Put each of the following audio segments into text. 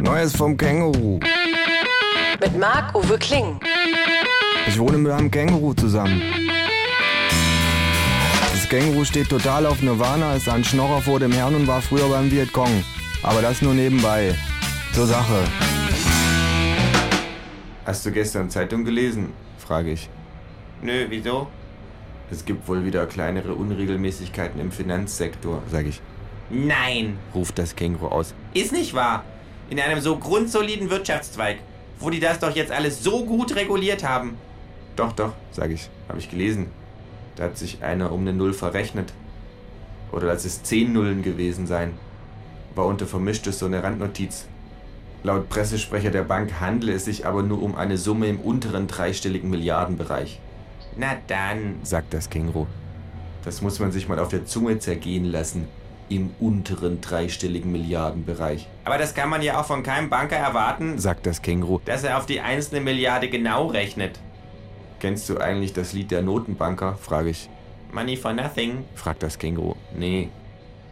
Neues vom Känguru. Mit Marc-Uwe Kling. Ich wohne mit einem Känguru zusammen. Das Känguru steht total auf Nirvana, ist ein Schnorrer vor dem Herrn und war früher beim Vietcong. Aber das nur nebenbei. Zur Sache. Hast du gestern Zeitung gelesen? frage ich. Nö, wieso? Es gibt wohl wieder kleinere Unregelmäßigkeiten im Finanzsektor, sage ich. Nein, Ruft das Känguru aus. ist nicht wahr. In einem so grundsoliden Wirtschaftszweig, wo die das doch jetzt alles so gut reguliert haben. Doch, doch, sage ich. Habe ich gelesen. Da hat sich einer um eine Null verrechnet. Oder lass es zehn Nullen gewesen sein. War unter Vermischtes so eine Randnotiz. Laut Pressesprecher der Bank handle es sich aber nur um eine Summe im unteren dreistelligen Milliardenbereich, Na dann. sagt das Känguru. Das muss man sich mal auf der Zunge zergehen lassen. Im unteren dreistelligen Milliardenbereich, Aber das kann man ja auch von keinem Banker erwarten, sagt das Känguru. dass er auf die einzelne Milliarde genau rechnet. Kennst du eigentlich das Lied der Notenbanker? frage ich. Money for nothing. fragt das Känguru. Nee.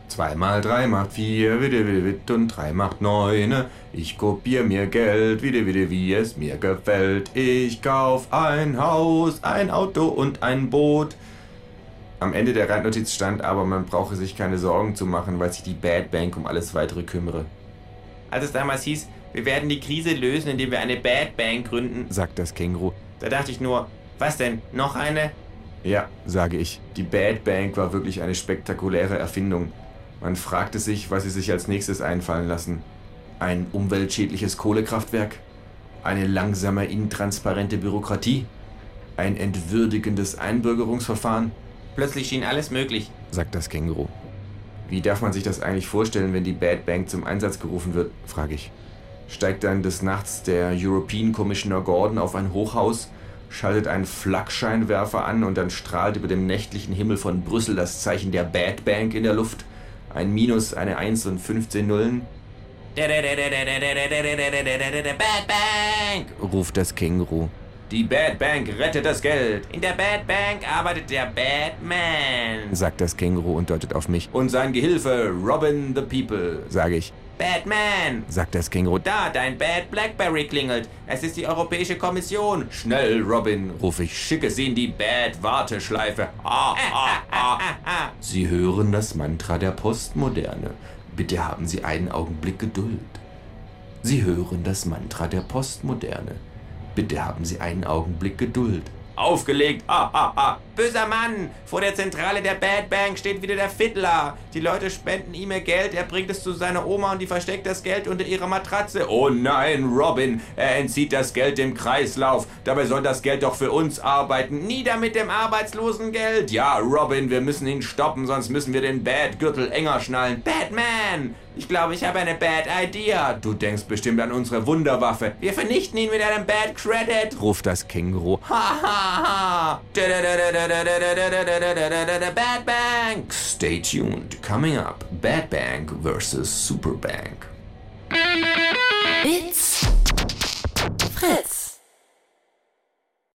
Zwei mal drei macht vier, witte, witte, witte, und drei macht neune. Ich kopier mir Geld, witte, witte, wie es mir gefällt. Ich kauf ein Haus, ein Auto und ein Boot. Am Ende der Randnotiz stand aber, man brauche sich keine Sorgen zu machen, weil sich die Bad Bank um alles weitere kümmere, Als es damals hieß, wir werden die Krise lösen, indem wir eine Bad Bank gründen, sagt das Känguru. da dachte ich nur, was denn, noch eine? Ja, sage ich. Die Bad Bank war wirklich eine spektakuläre Erfindung. Man fragte sich, was sie sich als nächstes einfallen lassen. Ein umweltschädliches Kohlekraftwerk? Eine langsame, intransparente Bürokratie? Ein entwürdigendes Einbürgerungsverfahren? Plötzlich schien alles möglich. sagt das Känguru. Wie darf man sich das eigentlich vorstellen, wenn die Bad Bank zum Einsatz gerufen wird? frage ich. Steigt dann des Nachts der European Commissioner Gordon auf ein Hochhaus, schaltet einen Flakscheinwerfer an und dann strahlt über dem nächtlichen Himmel von Brüssel das Zeichen der Bad Bank in der Luft. Ein Minus, eine 1 und 15 Nullen, Bad Bank! ruft das Känguru. Die Bad Bank rettet das Geld, In der Bad Bank arbeitet der Batman. sagt das Känguru und deutet auf mich. Und sein Gehilfe, Robin the People, sage ich, Batman! sagt das Känguru. Da, dein Bad Blackberry klingelt. Es ist die Europäische Kommission. Schnell, Robin, rufe ich, schicke sie in die Bad-Warteschleife. Ah, ah, ah. Sie hören das Mantra der Postmoderne. Bitte haben Sie einen Augenblick Geduld. Sie hören das Mantra der Postmoderne. Bitte haben Sie einen Augenblick Geduld. Aufgelegt! Ah, ah, ah. Böser Mann! Vor der Zentrale der Bad Bank steht wieder der Fiddler. Die Leute spenden ihm ihr Geld, er bringt es zu seiner Oma und die versteckt das Geld unter ihrer Matratze. Oh nein, Robin, er entzieht das Geld dem Kreislauf. Dabei soll das Geld doch für uns arbeiten. Nieder mit dem Arbeitslosengeld! Ja, Robin, wir müssen ihn stoppen, sonst müssen wir den Bad-Gürtel enger schnallen. Batman! Ich glaube, ich habe eine Bad Idea. Du denkst bestimmt an unsere Wunderwaffe. Wir vernichten ihn mit einem Bad Credit. ruft das Känguru. Ha ha ha! Bad Bank! Stay tuned. Coming up, Bad Bank versus Super Bank. It's Fritz.